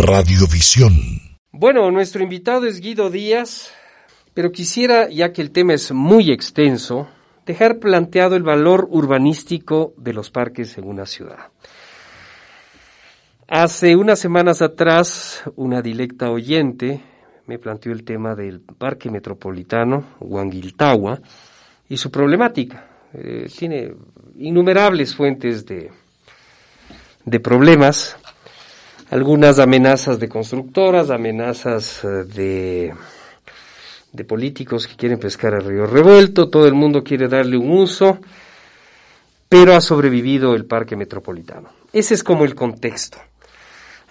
Radiovisión. Bueno, nuestro invitado es Guido Díaz, pero quisiera, ya que el tema es muy extenso, dejar planteado el valor urbanístico de los parques en una ciudad. Hace unas semanas atrás, una directa oyente me planteó el tema del Parque Metropolitano Huanguiltagua y su problemática. Eh, tiene innumerables fuentes de, de problemas, algunas amenazas de constructoras, amenazas eh, de, de políticos que quieren pescar a río revuelto, todo el mundo quiere darle un uso, pero ha sobrevivido el Parque Metropolitano. Ese es como el contexto.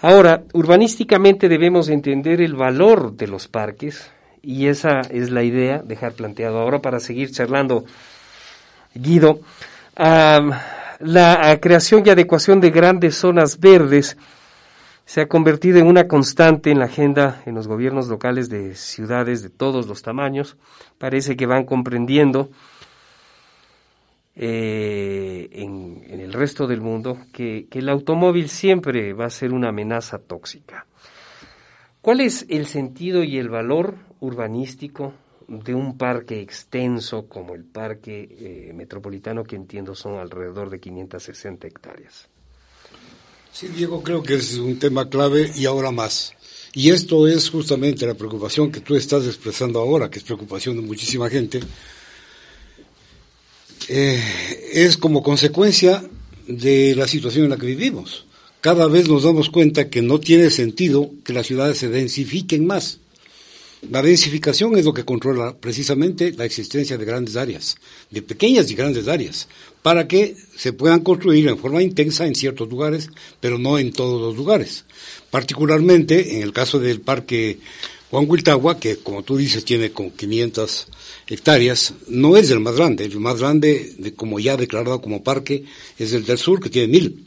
Ahora, urbanísticamente debemos entender el valor de los parques y esa es la idea, dejar planteado ahora para seguir charlando, Guido. la creación y adecuación de grandes zonas verdes se ha convertido en una constante en la agenda en los gobiernos locales de ciudades de todos los tamaños. Parece que van comprendiendo eh, en, el resto del mundo que, el automóvil siempre va a ser una amenaza tóxica. ¿Cuál es el sentido y el valor urbanístico de un parque extenso como el parque eh, metropolitano que entiendo son alrededor de 560 hectáreas? Sí, Diego, creo que es un tema clave y ahora más. Y esto es justamente la preocupación que tú estás expresando ahora, que es preocupación de muchísima gente, eh, es como consecuencia de la situación en la que vivimos. Cada vez nos damos cuenta que no tiene sentido que las ciudades se densifiquen más. La densificación es lo que controla precisamente la existencia de grandes áreas, de pequeñas y grandes áreas, para que se puedan construir en forma intensa en ciertos lugares, pero no en todos los lugares. Particularmente en el caso del Parque Juan Huiltagua, que como tú dices tiene como 500 hectáreas, no es el más grande. El más grande, de, como ya declarado como parque, es el del sur, que tiene mil.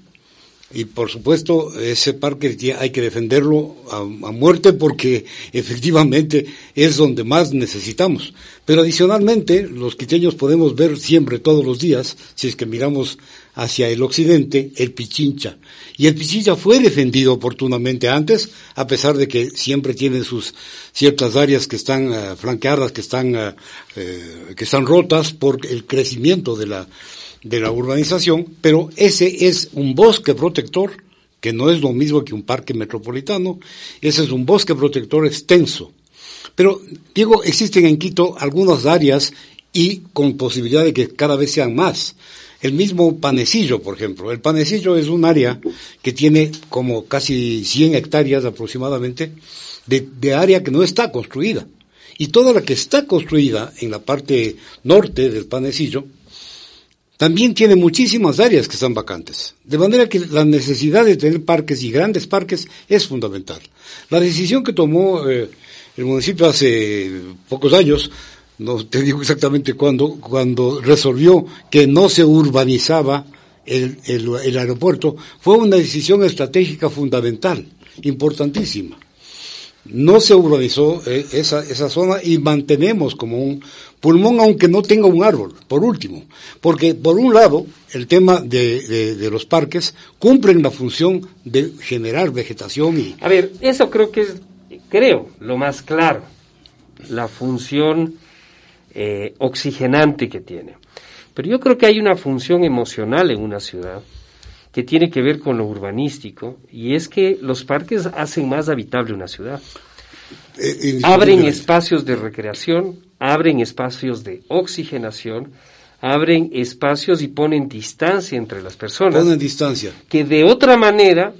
Y por supuesto, ese parque hay que defenderlo a, muerte porque efectivamente es donde más necesitamos. Pero adicionalmente, los quiteños podemos ver siempre, todos los días, si es que miramos hacia el occidente, el Pichincha. Y el Pichincha fue defendido oportunamente antes, a pesar de que siempre tiene sus ciertas áreas que están eh, flanqueadas, que están, eh, que están rotas por el crecimiento de la, de la urbanización, pero ese es un bosque protector, que no es lo mismo que un parque metropolitano, ese es un bosque protector extenso. Pero, digo, existen en Quito algunas áreas y con posibilidad de que cada vez sean más. El mismo Panecillo, por ejemplo. El Panecillo es un área que tiene como casi 100 hectáreas aproximadamente de, de área que no está construida. Y toda la que está construida en la parte norte del Panecillo también tiene muchísimas áreas que están vacantes. De manera que la necesidad de tener parques y grandes parques es fundamental. La decisión que tomó eh, el municipio hace pocos años, no te digo exactamente cuándo, cuando resolvió que no se urbanizaba el, el aeropuerto, fue una decisión estratégica fundamental, importantísima no se urbanizó eh, esa, esa zona y mantenemos como un pulmón aunque no tenga un árbol, por último. Porque por un lado, el tema de, de, los parques cumplen la función de generar vegetación y... A ver, eso creo que es, creo, lo más claro, la función eh, oxigenante que tiene. Pero yo creo que hay una función emocional en una ciudad que tiene que ver con lo urbanístico y es que los parques hacen más habitable una ciudad. Eh, abren espacios de recreación, abren espacios de oxigenación, abren espacios y ponen distancia entre las personas. Ponen distancia. Que de otra manera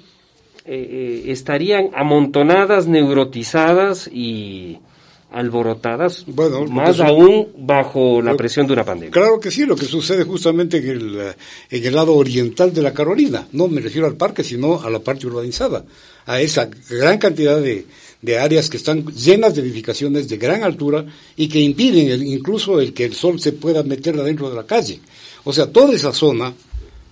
eh, eh, estarían amontonadas, neurotizadas y alborotadas, bueno, más aún bajo la presión de una pandemia. Claro que sí, lo que sucede justamente en el, en el lado oriental de la Carolina, no me refiero al parque, sino a la parte urbanizada, a esa gran cantidad de, de áreas que están llenas de edificaciones de gran altura y que impiden incluso el que el sol se pueda meter adentro de la calle. O sea, toda esa zona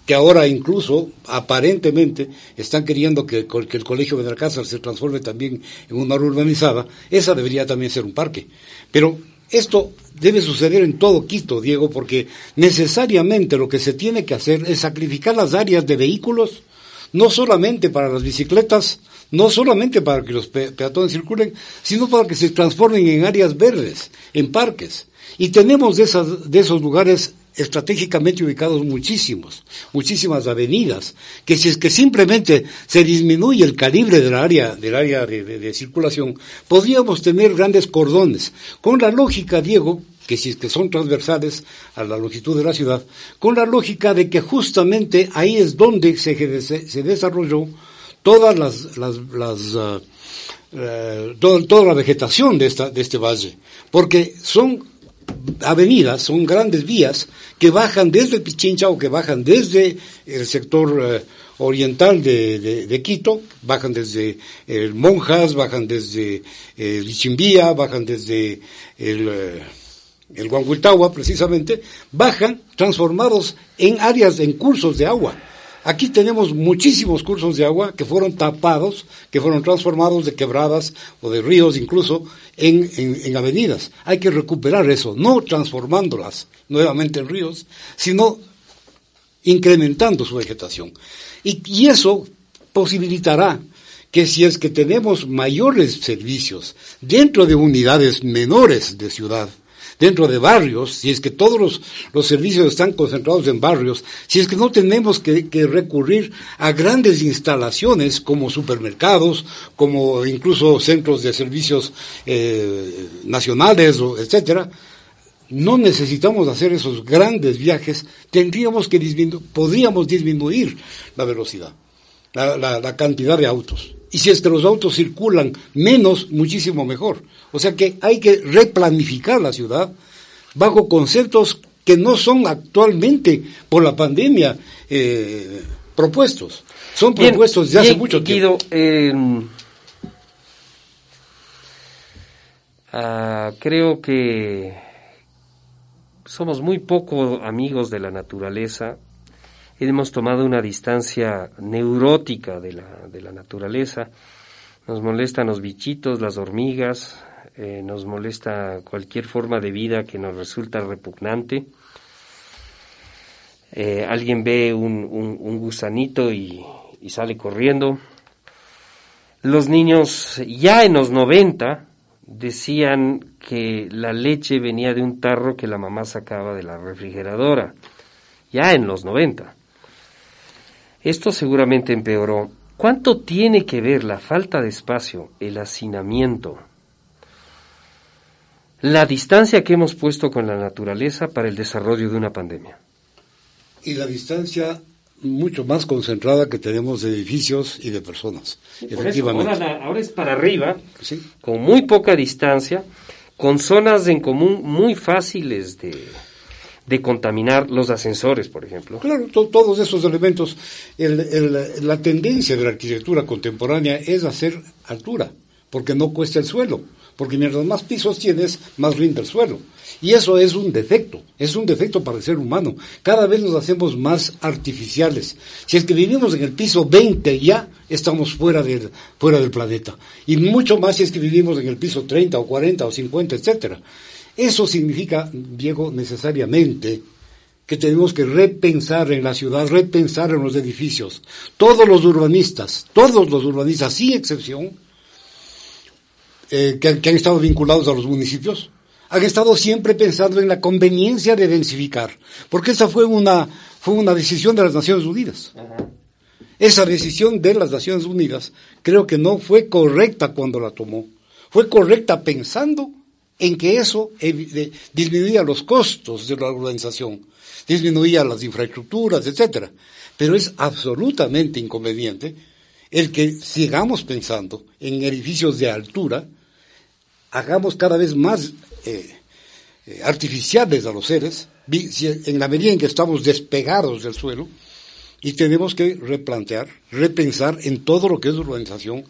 que ahora incluso aparentemente están queriendo que, el colegio de Benalcázar se transforme también en una área urbanizada, esa debería también ser un parque. Pero esto debe suceder en todo Quito, Diego, porque necesariamente lo que se tiene que hacer es sacrificar las áreas de vehículos no solamente para las bicicletas, no solamente para que los peatones circulen, sino para que se transformen en áreas verdes, en parques. Y tenemos de, esas, de esos lugares estratégicamente ubicados muchísimos, muchísimas avenidas, que si es que simplemente se disminuye el calibre del área, del área de, circulación, podríamos tener grandes cordones. Con la lógica, Diego, que si es que son transversales a la longitud de la ciudad, con la lógica de que justamente ahí es donde se, se desarrolló todas las, uh, uh, toda la vegetación de, esta, de este valle, porque son avenidas, son grandes vías que bajan desde Pichincha o que bajan desde el sector uh, oriental de, Quito, bajan desde el Monjas, bajan desde el Lichimbía, bajan desde el, el precisamente, bajan transformados en áreas, en cursos de agua Aquí tenemos muchísimos cursos de agua que fueron tapados, que fueron transformados de quebradas o de ríos incluso en, en, avenidas. Hay que recuperar eso, no transformándolas nuevamente en ríos, sino incrementando su vegetación. Y eso posibilitará que si es que tenemos mayores servicios dentro de unidades menores de ciudad, dentro de barrios, si es que todos los, servicios están concentrados en barrios, si es que no tenemos que, recurrir a grandes instalaciones como supermercados, como incluso centros de servicios eh, nacionales, etcétera, no necesitamos hacer esos grandes viajes, tendríamos que podríamos disminuir la velocidad, la cantidad de autos. Y si es que los autos circulan menos, muchísimo mejor. O sea que hay que replanificar la ciudad bajo conceptos que no son actualmente por la pandemia eh, propuestos. Son propuestos desde hace mucho tiempo. Em, ah, creo que somos muy poco amigos de la naturaleza hemos tomado una distancia neurótica de la, de la naturaleza. Nos molestan los bichitos, las hormigas, eh, nos molesta cualquier forma de vida que nos resulta repugnante. Eh, alguien ve un, un, gusanito y, y, sale corriendo. Los niños ya en los 90 decían que la leche venía de un tarro que la mamá sacaba de la refrigeradora. Ya en los 90. Esto seguramente empeoró. ¿Cuánto tiene que ver la falta de espacio, el hacinamiento, la distancia que hemos puesto con la naturaleza para el desarrollo de una pandemia? Y la distancia mucho más concentrada que tenemos de edificios y de personas. efectivamente. ahora, es para arriba, con muy poca distancia, con zonas en común muy fáciles de, de contaminar los ascensores, por ejemplo. Claro, todos esos elementos. la tendencia de la arquitectura contemporánea es hacer altura, porque no cuesta el suelo, porque mientras más pisos tienes, más rinde el suelo. Y eso es un defecto, es un defecto para el ser humano. Cada vez nos hacemos más artificiales. Si es que vivimos en el piso 20 ya, estamos fuera del, fuera del planeta. Y mucho más si es que vivimos en el piso 30 o 40 o 50, etcétera. Eso significa, Diego, necesariamente que tenemos que repensar en la ciudad, repensar en los edificios. Todos los urbanistas, todos los urbanistas, sin excepción, eh, que, han estado vinculados a los municipios, han estado siempre pensando en la conveniencia de densificar, porque esa fue una, fue una decisión de las Naciones Unidas. Esa decisión de las Naciones Unidas creo que no fue correcta cuando la tomó. Fue correcta pensando en que eso disminuía los costos de la urbanización, disminuía las infraestructuras, etcétera. Pero es absolutamente inconveniente el que sigamos pensando en edificios de altura, hagamos cada vez más eh, eh, artificiales a los seres, en la medida en que estamos despegados del suelo, y tenemos que replantear, repensar en todo lo que es urbanización,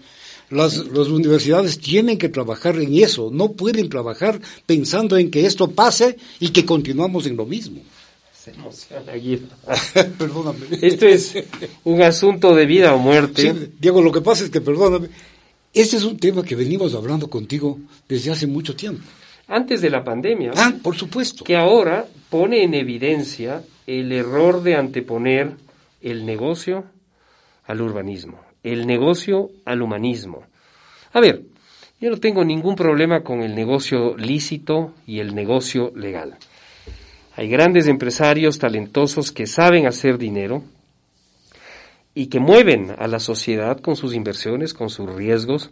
las, universidades tienen que trabajar en eso, no pueden trabajar pensando en que esto pase y que continuamos en lo mismo. perdóname. Esto es un asunto de vida o muerte. Diego, lo que pasa es que, perdóname, este es un tema que venimos hablando contigo desde hace mucho tiempo. Antes de la pandemia. Ah, por supuesto. Que ahora pone en evidencia el error de anteponer el negocio al urbanismo, el negocio al humanismo. A ver, yo no tengo ningún problema con el negocio lícito y el negocio legal. Hay grandes empresarios talentosos que saben hacer dinero y que mueven a la sociedad con sus inversiones, con sus riesgos,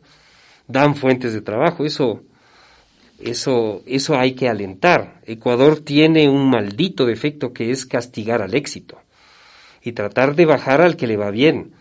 dan fuentes de trabajo. Eso, eso, eso hay que alentar. Ecuador tiene un maldito defecto que es castigar al éxito y tratar de bajar al que le va bien.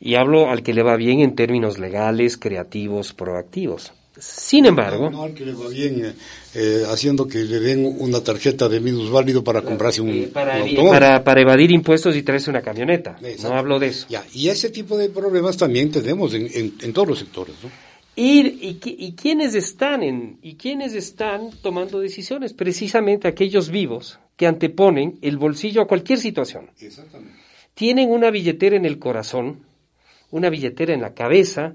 Y hablo al que le va bien en términos legales, creativos, proactivos. Sin embargo... No, al que le va bien eh, eh, haciendo que le den una tarjeta de minusválido para comprarse un, eh, para, para, evadir impuestos y traerse una camioneta. No hablo de eso. Ya, y ese tipo de problemas también tenemos en, en, todos los sectores. ¿no? Y, y, y, quiénes están en, y quiénes están tomando decisiones, precisamente aquellos vivos que anteponen el bolsillo a cualquier situación. Exactamente. Tienen una billetera en el corazón, una billetera en la cabeza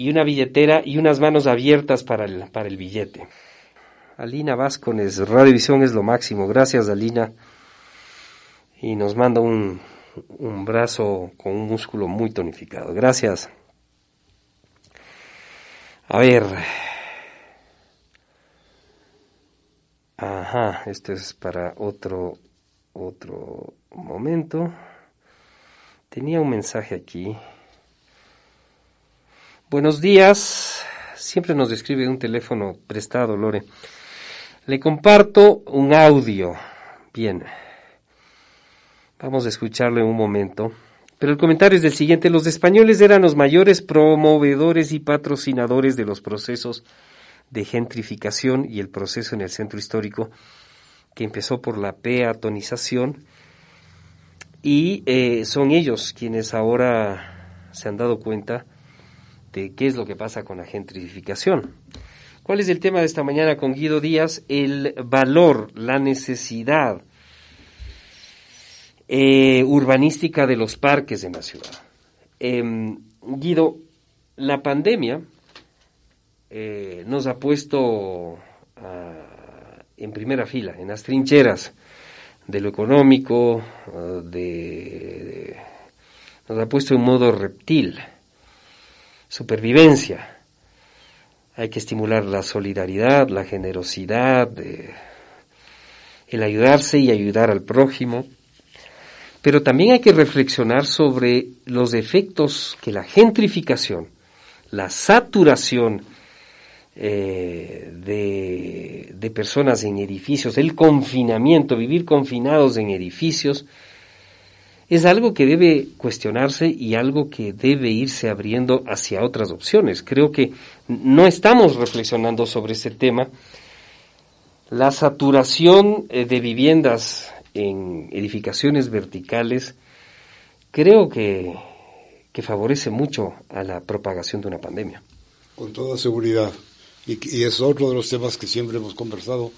y una billetera y unas manos abiertas para el, para el billete. Alina Vázquez, Radiovisión es lo máximo. Gracias, Alina. Y nos manda un, un brazo con un músculo muy tonificado. Gracias. A ver. Ajá, este es para otro otro momento. Tenía un mensaje aquí. Buenos días. Siempre nos describe un teléfono prestado, Lore. Le comparto un audio. Bien. Vamos a escucharlo en un momento. Pero el comentario es del siguiente. Los españoles eran los mayores promovedores y patrocinadores de los procesos de gentrificación y el proceso en el centro histórico que empezó por la peatonización y eh, son ellos quienes ahora se han dado cuenta de qué es lo que pasa con la gentrificación. ¿Cuál es el tema de esta mañana con Guido Díaz? El valor, la necesidad eh, urbanística de los parques en la ciudad. Em, Guido, la pandemia eh, nos ha puesto ah, en primera fila, en las trincheras de lo económico, ah, de, nos ha puesto en modo reptil, supervivencia. Hay que estimular la solidaridad, la generosidad, el ayudarse y ayudar al prójimo. Pero también hay que reflexionar sobre los efectos que la gentrificación, la saturación eh, de, de, personas en edificios, el confinamiento, vivir confinados en edificios, es algo que debe cuestionarse y algo que debe irse abriendo hacia otras opciones. Creo que no estamos reflexionando sobre ese tema. La saturación eh, de viviendas en edificaciones verticales creo que, que favorece mucho a la propagación de una pandemia. Con toda seguridad. Y, es otro de los temas que siempre hemos conversado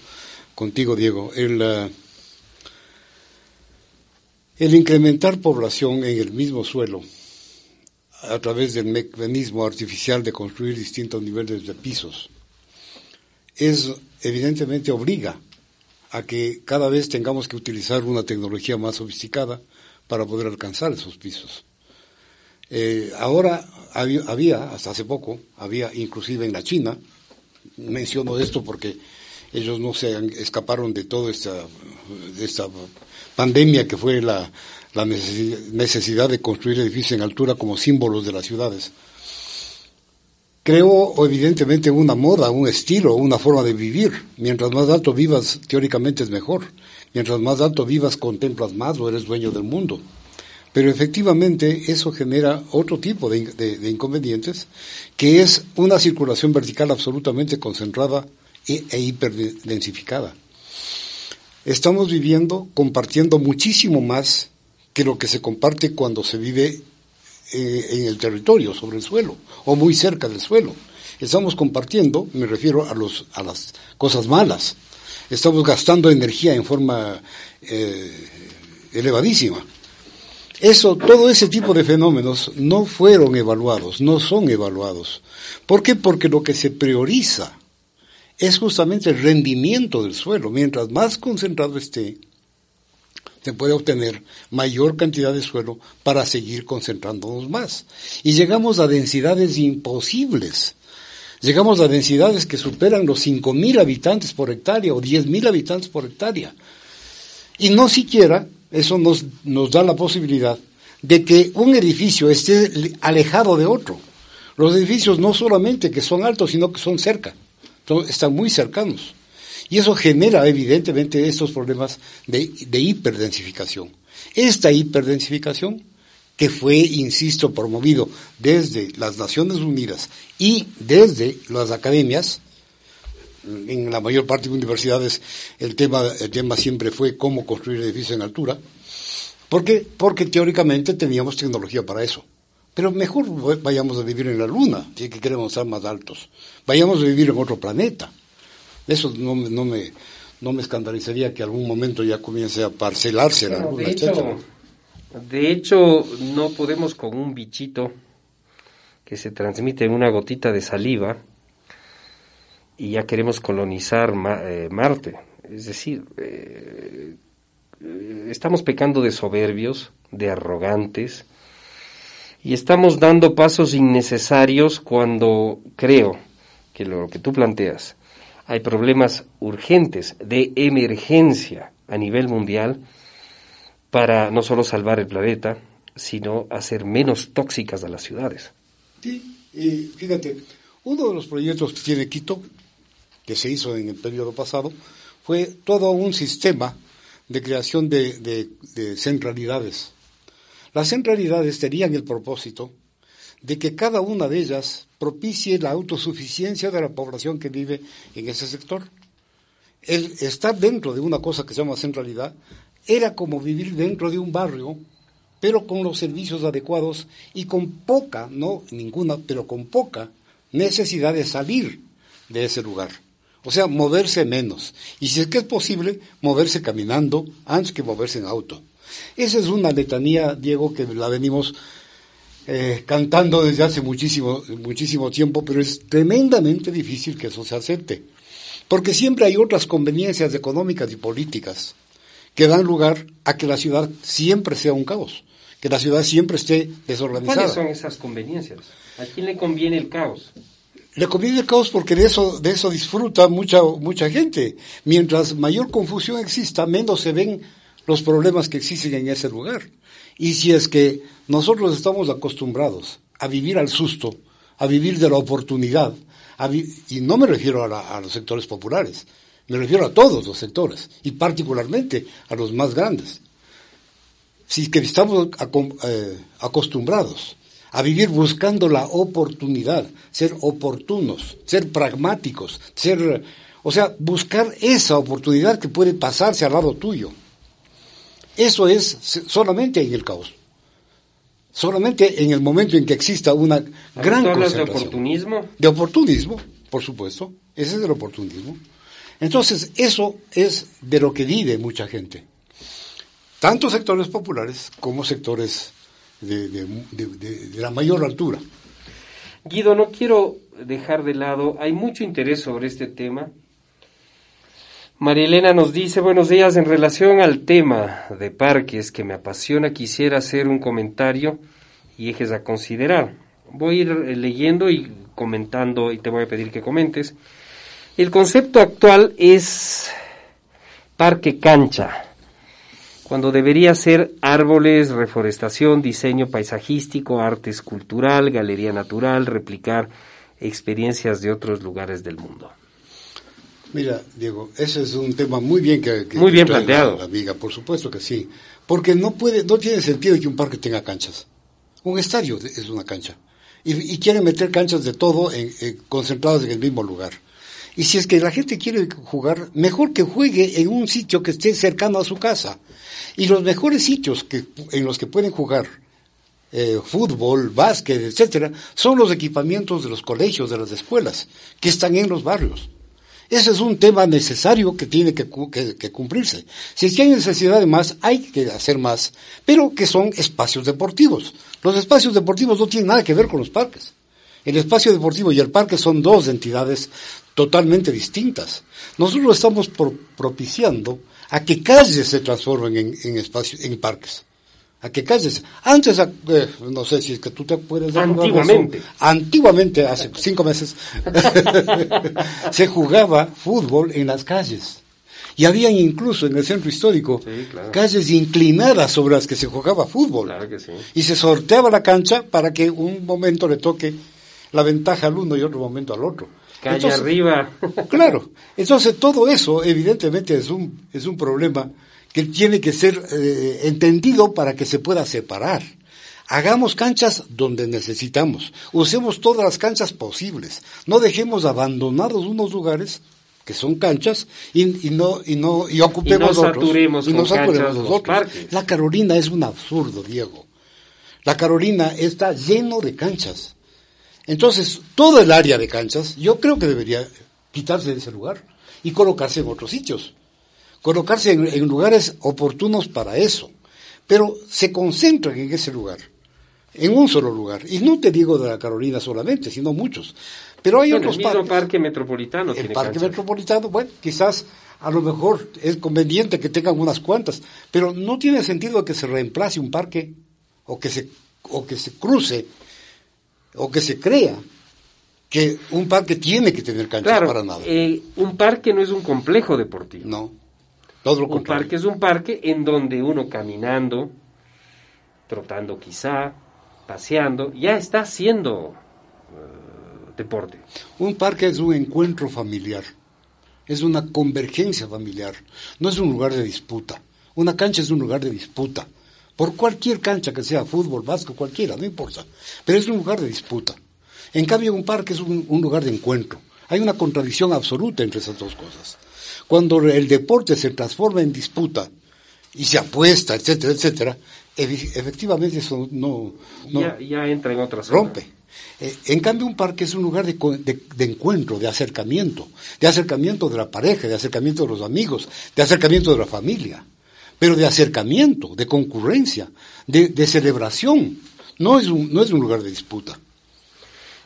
contigo, Diego. El incrementar población en el mismo suelo a través del mecanismo artificial de construir distintos niveles de pisos es evidentemente obliga a que cada vez tengamos que utilizar una tecnología más sofisticada para poder alcanzar esos pisos. Eh, ahora había, hasta hace poco, había inclusive en la China, menciono esto porque ellos no se escaparon de toda esta, de esta pandemia que fue la, la necesidad de construir edificios en altura como símbolos de las ciudades. Creo evidentemente una moda, un estilo, una forma de vivir. Mientras más alto vivas, teóricamente es mejor. Mientras más alto vivas, contemplas más o eres dueño del mundo. Pero efectivamente eso genera otro tipo de, inconvenientes, que es una circulación vertical absolutamente concentrada e, hiperdensificada estamos viviendo, compartiendo muchísimo más que lo que se comparte cuando se vive eh, en el territorio, sobre el suelo, o muy cerca del suelo. Estamos compartiendo, me refiero a, los, a las cosas malas. Estamos gastando energía en forma eh, elevadísima. Eso, todo ese tipo de fenómenos no fueron evaluados, no son evaluados. ¿Por qué? Porque lo que se prioriza es justamente el rendimiento del suelo. Mientras más concentrado esté, se puede obtener mayor cantidad de suelo para seguir concentrándonos más. Y llegamos a densidades imposibles. Llegamos a densidades que superan los 5.000 habitantes por hectárea o 10.000 habitantes por hectárea. Y no siquiera eso nos, nos da la posibilidad de que un edificio esté alejado de otro. Los edificios no solamente que son altos, sino que son cerca, están muy cercanos. Y eso genera evidentemente estos problemas de, de hiperdensificación. Esta hiperdensificación, que fue, insisto, promovido desde las Naciones Unidas y desde las academias, en la mayor parte de universidades el tema, el tema siempre fue cómo construir edificios en altura, ¿Por qué? Porque teóricamente teníamos tecnología para eso. Pero mejor vayamos a vivir en la Luna, si que queremos ser más altos. Vayamos a vivir en otro planeta. Eso no, no, me, no me escandalizaría que algún momento ya comience a parcelarse la Luna, de hecho, de hecho, no podemos con un bichito que se transmite en una gotita de saliva y ya queremos colonizar eh, Marte. Es decir, eh, eh, estamos pecando de soberbios, de arrogantes, y estamos dando pasos innecesarios cuando creo que lo que tú planteas, hay problemas urgentes de emergencia a nivel mundial para no solo salvar el planeta, sino hacer menos tóxicas a las ciudades. Sí, y fíjate, uno de los proyectos que tiene Quito, que se hizo en el periodo pasado, fue todo un sistema de creación de, centralidades. Las centralidades tenían el propósito de que cada una de ellas propicie la autosuficiencia de la población que vive en ese sector. El estar dentro de una cosa que se llama centralidad era como vivir dentro de un barrio, pero con los servicios adecuados y con poca, no ninguna, pero con poca necesidad de salir de ese lugar. O sea, moverse menos. Y si es que es posible, moverse caminando antes que moverse en auto. Esa es una letanía, Diego, que la venimos eh, cantando desde hace muchísimo, muchísimo tiempo, pero es tremendamente difícil que eso se acepte. Porque siempre hay otras conveniencias económicas y políticas que dan lugar a que la ciudad siempre sea un caos, que la ciudad siempre esté desorganizada. ¿Cuáles son esas conveniencias? ¿A quién le conviene el caos? Le conviene el caos porque de eso, de eso disfruta mucha, mucha gente. Mientras mayor confusión exista, menos se ven los problemas que existen en ese lugar. Y si es que nosotros estamos acostumbrados a vivir al susto, a vivir de la oportunidad, y no me refiero a, los sectores populares, me refiero a todos los sectores, y particularmente a los más grandes. Si que estamos eh, acostumbrados a vivir buscando la oportunidad, ser oportunos, ser pragmáticos, ser, o sea, buscar esa oportunidad que puede pasarse al lado tuyo. Eso es solamente en el caos. Solamente en el momento en que exista una gran hablas de oportunismo? De oportunismo, por supuesto. Ese es el oportunismo. Entonces, eso es de lo que vive mucha gente. Tanto sectores populares como sectores de, la mayor altura. Guido, no quiero dejar de lado, hay mucho interés sobre este tema. María Elena nos dice, buenos días, en relación al tema de parques que me apasiona, quisiera hacer un comentario y ejes a considerar. Voy a ir leyendo y comentando y te voy a pedir que comentes. El concepto actual es parque cancha cuando debería ser árboles, reforestación, diseño paisajístico, arte escultural, galería natural, replicar experiencias de otros lugares del mundo. Mira, Diego, ese es un tema muy bien que, muy bien planteado, amiga, por supuesto que sí, porque no puede, no tiene sentido que un parque tenga canchas. Un estadio es una cancha y, quieren meter canchas de todo en, concentradas en el mismo lugar. Y si es que la gente quiere jugar, mejor que juegue en un sitio que esté cercano a su casa. Y los mejores sitios que, en los que pueden jugar eh, fútbol, básquet, etcétera, son los equipamientos de los colegios, de las escuelas, que están en los barrios. Ese es un tema necesario que tiene que, cumplirse. Si es que hay necesidad de más, hay que hacer más, pero que son espacios deportivos. Los espacios deportivos no tienen nada que ver con los parques. El espacio deportivo y el parque son dos entidades totalmente distintas. Nosotros estamos propiciando a que calles se transformen en, en espacios, en parques. A que calles. Antes, eh, no sé si es que tú te puedes Antiguamente. Antiguamente, hace cinco meses, se jugaba fútbol en las calles. Y habían incluso en el centro histórico calles inclinadas sobre las que se jugaba fútbol. Y se sorteaba la cancha para que un momento le toque la ventaja al uno y otro momento al otro. Calle arriba. claro. Entonces todo eso evidentemente es un, es un problema que tiene que ser eh, entendido para que se pueda separar. Hagamos canchas donde necesitamos. Usemos todas las canchas posibles. No dejemos abandonados unos lugares que son canchas y, no y no y ocupemos y no saturemos otros y no saturemos los otros. La Carolina es un absurdo, Diego. La Carolina está lleno de canchas. Entonces, todo el área de canchas, yo creo que debería quitarse de ese lugar y colocarse en otros sitios. Colocarse en, lugares oportunos para eso. Pero se concentran en ese lugar, en un solo lugar. Y no te digo de la Carolina solamente, sino muchos. Pero hay otros el parques. parque metropolitano. El parque metropolitano, bueno, quizás a lo mejor es conveniente que tengan unas cuantas, pero no tiene sentido que se reemplace un parque o que se, o que se cruce o que se crea que un parque tiene que tener canchas para nada. Eh, un parque no es un complejo deportivo. No, todo lo Un parque es un parque en donde uno caminando, trotando quizá, paseando, ya está haciendo eh, deporte. Un parque es un encuentro familiar, es una convergencia familiar, no es un lugar de disputa. Una cancha es un lugar de disputa por cualquier cancha que sea, fútbol, vasco, cualquiera, no importa. Pero es un lugar de disputa. En cambio, un parque es un, lugar de encuentro. Hay una contradicción absoluta entre esas dos cosas. Cuando el deporte se transforma en disputa y se apuesta, etcétera, etcétera, efectivamente eso no... ya, entra en otra Rompe. Eh, en cambio, un parque es un lugar de, de, encuentro, de acercamiento, de acercamiento de la pareja, de acercamiento de los amigos, de acercamiento de la familia pero de acercamiento, de concurrencia, de, celebración. No es, un, no es un lugar de disputa.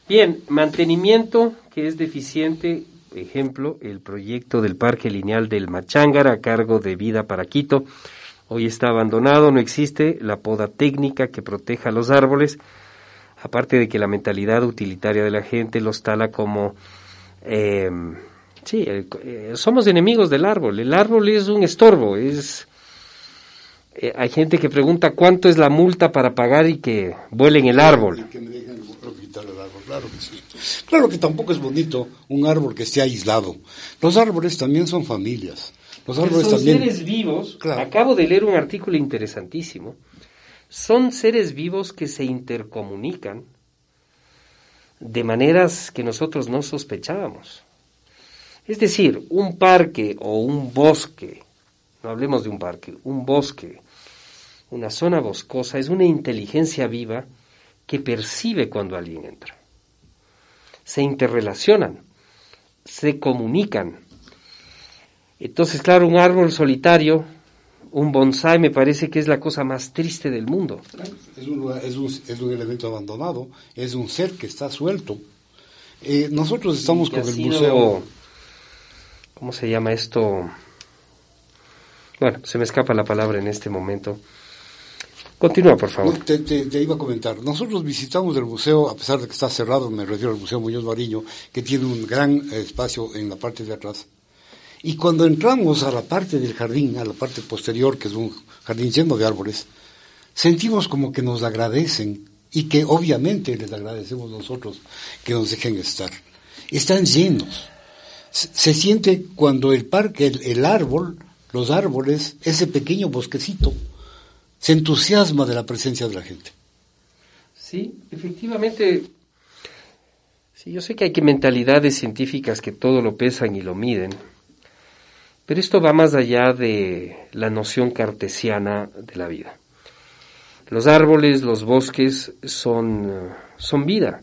Bien, mantenimiento que es deficiente, ejemplo, el proyecto del Parque Lineal del Machángara a cargo de Vida para Quito. Hoy está abandonado, no existe la poda técnica que proteja los árboles, aparte de que la mentalidad utilitaria de la gente los tala como... Eh, sí, eh, somos enemigos del árbol, el árbol es un estorbo, es eh, hay gente que pregunta cuánto es la multa para pagar y que vuelen el árbol me dejen quitar el árbol, claro que sí. Claro que tampoco es bonito un árbol que esté aislado. Los árboles también son familias. Los árboles son también... seres vivos. Acabo de leer un artículo interesantísimo. Son seres vivos que se intercomunican de maneras que nosotros no sospechábamos. Es decir, un parque o un bosque, no hablemos de un parque, un bosque una zona boscosa es una inteligencia viva que percibe cuando alguien entra. Se interrelacionan, se comunican. Entonces, claro, un árbol solitario, un bonsai, me parece que es la cosa más triste del mundo. Es un, elemento abandonado, es un ser que está suelto. Eh, nosotros estamos con el museo. ¿Cómo se llama esto? Bueno, se me escapa la palabra en este momento Continúa, por favor. Te, iba a comentar. Nosotros visitamos el museo, a pesar de que está cerrado, me refiero al Museo Muñoz Mariño, que tiene un gran espacio en la parte de atrás. Y cuando entramos a la parte del jardín, a la parte posterior, que es un jardín lleno de árboles, sentimos como que nos agradecen y que obviamente les agradecemos nosotros que nos dejen estar. Están llenos. Se, siente cuando el parque, el árbol, los árboles, ese pequeño bosquecito, se entusiasma de la presencia de la gente. Sí, efectivamente. Sí, yo sé que hay que mentalidades científicas que todo lo pesan y lo miden, pero esto va más allá de la noción cartesiana de la vida. Los árboles, los bosques son, son vida.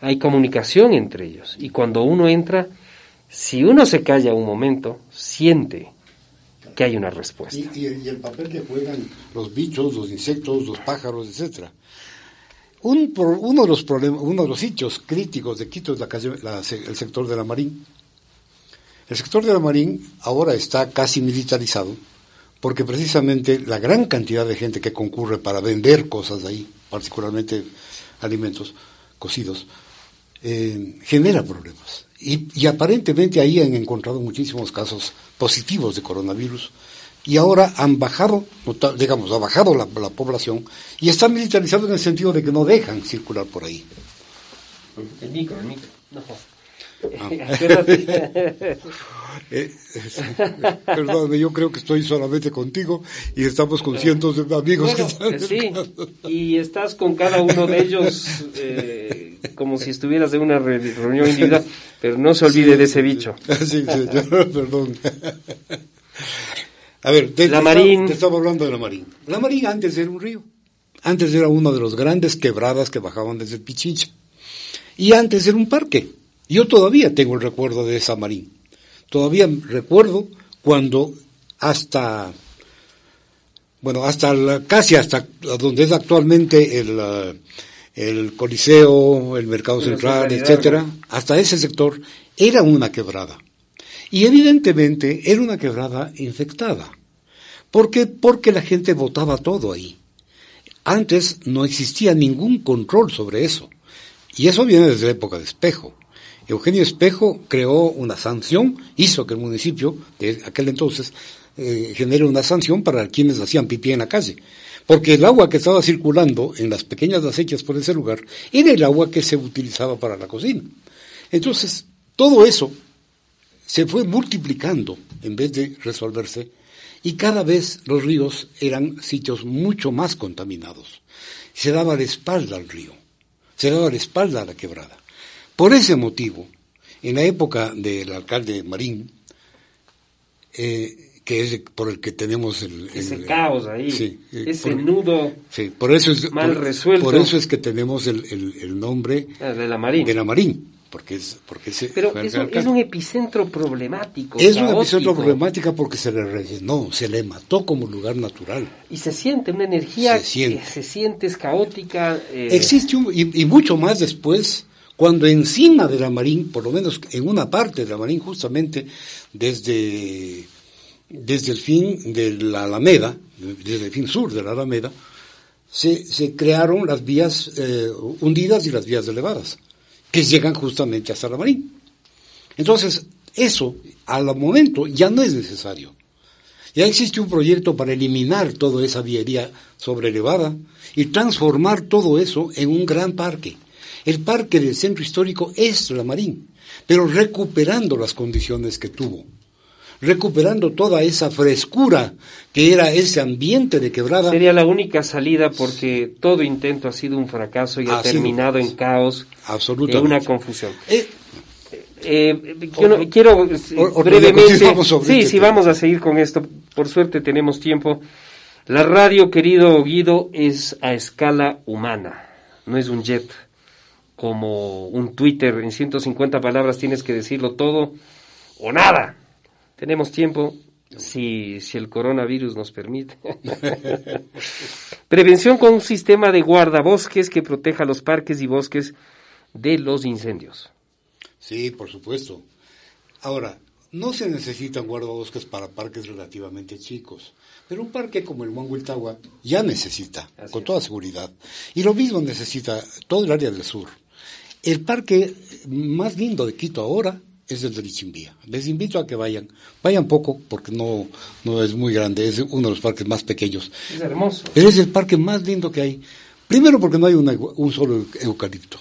Hay comunicación entre ellos. Y cuando uno entra, si uno se calla un momento, siente que hay una respuesta. Y, el papel que juegan los bichos, los insectos, los pájaros, etcétera. Un, uno de los problemas, uno de los sitios críticos de Quito es la el sector de la Marín. El sector de la Marín ahora está casi militarizado porque precisamente la gran cantidad de gente que concurre para vender cosas de ahí, particularmente alimentos cocidos, eh, genera problemas. Y, aparentemente ahí han encontrado muchísimos casos positivos de coronavirus y ahora han bajado, digamos, ha bajado la, población y están militarizados en el sentido de que no dejan circular por ahí. El micro, el micro. Ah. Eh, perdóname, yo creo que estoy solamente contigo y estamos con cientos de amigos que están Sí, y estás con cada uno de ellos eh, como si estuvieras en una reunión individual, pero no se olvide de ese bicho. Sí, sí, perdón. A ver, te, la Marín. te estaba hablando de la Marín. La Marín antes era un río. Antes era uno de los grandes quebradas que bajaban desde Pichincha. Y antes era un parque. Yo todavía tengo el recuerdo de esa marín. Todavía recuerdo cuando hasta, bueno, hasta casi hasta donde es actualmente el, uh, el Coliseo, el Mercado Central, etcétera, hasta ese sector era una quebrada. Y evidentemente era una quebrada infectada. ¿Por qué? Porque la gente votaba todo ahí. Antes no existía ningún control sobre eso. Y eso viene desde la época de Espejo. Eugenio Espejo creó una sanción, hizo que el municipio de aquel entonces eh, genere una sanción para quienes hacían pipí en la calle. Porque el agua que estaba circulando en las pequeñas acechas por ese lugar era el agua que se utilizaba para la cocina. Entonces, todo eso se fue multiplicando en vez de resolverse y cada vez los ríos eran sitios mucho más contaminados. Se daba la espalda al río, se daba la espalda a la quebrada. Por ese motivo, en la época del alcalde Marín, eh, que es por el que tenemos el, ese caos ahí, eh, ese nudo por eso es, mal resuelto. Por eso es que tenemos el, nombre ah, de la Marín. De la Marín. Porque es, porque Pero es, es, un epicentro problemático. Es un epicentro problemático porque se le rellenó, se le mató como lugar natural. Y se siente una energía que se siente, es caótica. Eh... Existe un, y, y, mucho más después cuando encima de la Marín, por lo menos en una parte de la Marín, justamente desde, desde el fin de la Alameda, desde el fin sur de la Alameda, se, crearon las vías eh, hundidas y las vías elevadas, que llegan justamente hasta la Marín. Entonces, eso al momento ya no es necesario. Ya existe un proyecto para eliminar toda esa viería elevada y transformar todo eso en un gran parque. El parque del centro histórico es la Marín, pero recuperando las condiciones que tuvo, recuperando toda esa frescura que era ese ambiente de quebrada. Sería la única salida porque todo intento ha sido un fracaso y ha, terminado en caos, absolutamente. en una confusión. Eh, eh, quiero brevemente, sí, este sí, vamos a seguir con esto. Por suerte tenemos tiempo. La radio, querido Guido, es a escala humana, no es un jet como un Twitter en 150 palabras tienes que decirlo todo o nada. Tenemos tiempo si, si el coronavirus nos permite. Prevención con un sistema de guardabosques que proteja los parques y bosques de los incendios. Sí, por supuesto. Ahora, no se necesitan guardabosques para parques relativamente chicos, pero un parque como el Huanguiltagua ya necesita, con toda seguridad. Y lo mismo necesita todo el área del sur. El parque más lindo de Quito ahora es el de Lichimbía. Les invito a que vayan. Vayan poco porque no, no es muy grande, es uno de los parques más pequeños. Es hermoso. Es el parque más lindo que hay. Primero porque no hay un solo eucalipto.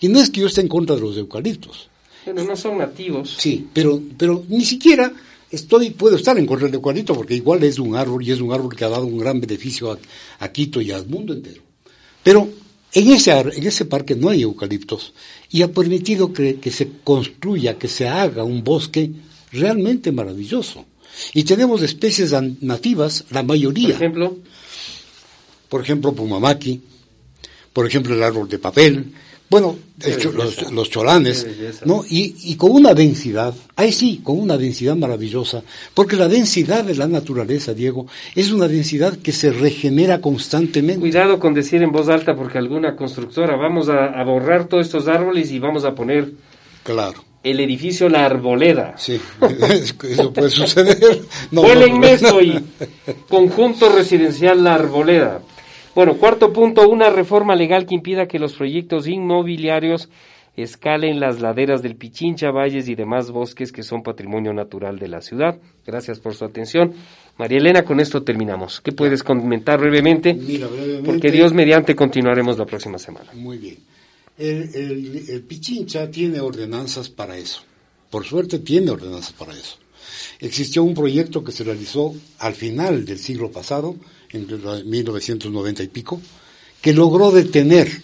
Y no es que yo esté en contra de los eucaliptos. Pero no son nativos. Sí, pero, pero ni siquiera estoy, puedo estar en contra del eucalipto porque igual es un árbol y es un árbol que ha dado un gran beneficio a, a Quito y al mundo entero. Pero en ese, en ese parque no hay eucaliptos y ha permitido que, que, se construya, que se haga un bosque realmente maravilloso. Y tenemos especies nativas, la mayoría. Por ejemplo. Por ejemplo, Pumamaki, por ejemplo, el árbol de papel, bueno, los, cholanes, ¿no? Y, con una densidad, ahí sí, con una densidad maravillosa, porque la densidad de la naturaleza, Diego, es una densidad que se regenera constantemente. Cuidado con decir en voz alta, porque alguna constructora, vamos a, borrar todos estos árboles y vamos a poner claro. el edificio La Arboleda. Sí, eso puede suceder. No, Vuelenme y conjunto residencial La Arboleda. Bueno, cuarto punto, una reforma legal que impida que los proyectos inmobiliarios escalen las laderas del Pichincha, valles y demás bosques que son patrimonio natural de la ciudad. Gracias por su atención. María Elena, con esto terminamos. ¿Qué puedes comentar brevemente? Mira, brevemente. Porque Dios mediante continuaremos la próxima semana. Muy bien. El, Pichincha tiene ordenanzas para eso. Por suerte tiene ordenanzas para eso. Existió un proyecto que se realizó al final del siglo pasado, en 1990 y pico, que logró detener.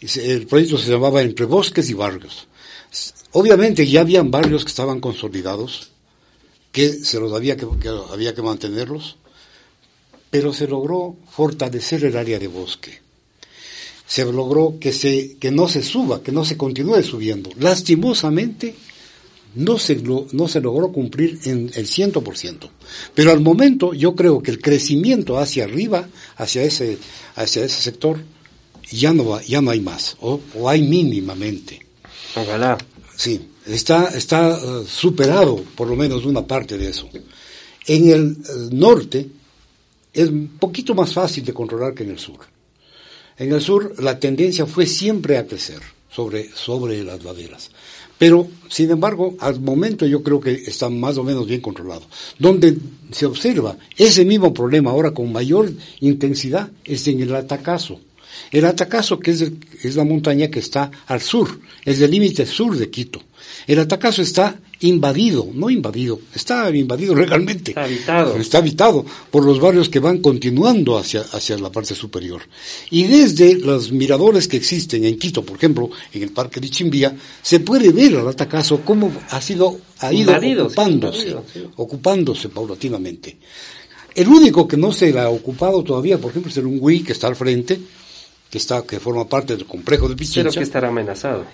El proyecto se llamaba Entre Bosques y Barrios. Obviamente ya habían barrios que estaban consolidados, que se los había que, había que mantenerlos, pero se logró fortalecer el área de bosque. Se logró que, se, que no se suba, que no se continúe subiendo. Lastimosamente, no se, no se logró cumplir en el ciento por ciento. Pero al momento yo creo que el crecimiento hacia arriba, hacia ese, hacia ese sector, ya no, va, ya no hay más, o, o hay mínimamente. Ojalá. Sí, está, está eh, superado por lo menos una parte de eso. En el eh, norte es un poquito más fácil de controlar que en el sur. En el sur la tendencia fue siempre a crecer sobre, sobre las laderas. Pero, sin embargo, al momento yo creo que está más o menos bien controlado. Donde se observa ese mismo problema ahora con mayor intensidad es en el Atacazo. El Atacazo, que es, es la montaña que está al sur, es el límite sur de Quito. El Atacazo está invadido, no invadido, está invadido legalmente. Está habitado. Está habitado por los barrios que van continuando hacia, hacia la parte superior. Y desde los miradores que existen en Quito, por ejemplo, en el Parque de Chimbía, se puede ver al Atacazo cómo ha sido, ha ido ocupándose, ocupándose paulatinamente. El único que no se ha ocupado todavía, por ejemplo, es el Ungüí, que está al frente, que está, que forma parte del complejo de Pichincha. Pero que estará amenazado.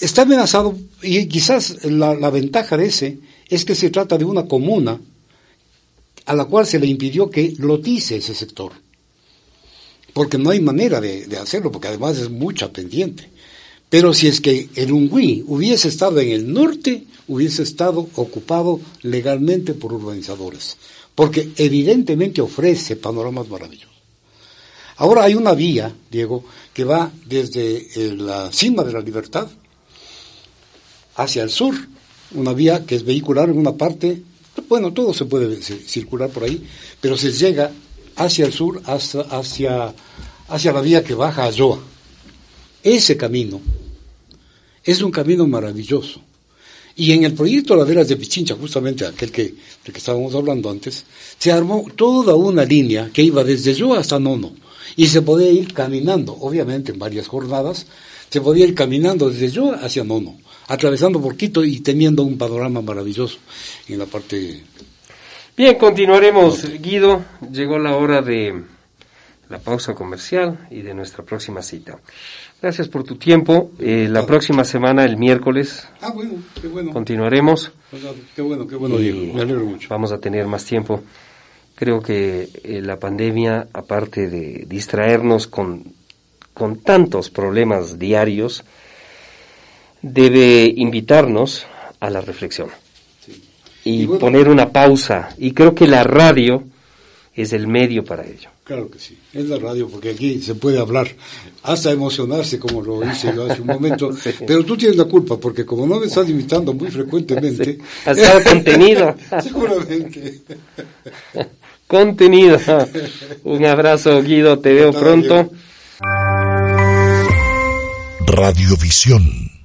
Está amenazado y quizás la, ventaja de ese es que se trata de una comuna a la cual se le impidió que lotice ese sector. Porque no hay manera de, de hacerlo, porque además es mucha pendiente. Pero si es que el Ungüí hubiese estado en el norte, hubiese estado ocupado legalmente por urbanizadores. Porque evidentemente ofrece panoramas maravillosos. Ahora hay una vía, Diego, que va desde eh, la cima de la libertad hacia el sur, una vía que es vehicular en una parte, bueno, todo se puede circular por ahí, pero se llega hacia el sur, hacia, hacia, hacia la vía que baja a Yoa. Ese camino es un camino maravilloso. Y en el proyecto Laderas de Pichincha, justamente aquel que, del que estábamos hablando antes, se armó toda una línea que iba desde Yoa hasta Nono. Y se podía ir caminando, obviamente en varias jornadas, se podía ir caminando desde Yoa hacia Nono atravesando por Quito y teniendo un panorama maravilloso en la parte... Bien, continuaremos, Guido. Llegó la hora de la pausa comercial y de nuestra próxima cita. Gracias por tu tiempo. Eh, la próxima semana, el miércoles, ah, bueno, qué bueno. continuaremos. Qué bueno, qué bueno, Diego. Me alegro mucho. Vamos a tener más tiempo. Creo que eh, la pandemia, aparte de distraernos con, con tantos problemas diarios, debe invitarnos a la reflexión y, poner una pausa. Y creo que la radio es el medio para ello. Claro que sí, es la radio porque aquí se puede hablar, hasta emocionarse como lo hice yo hace un momento, pero tú tienes la culpa porque como no me estás invitando muy frecuentemente... Has dado contenido. Seguramente. contenido. Un abrazo Guido, te veo pronto. Radiovisión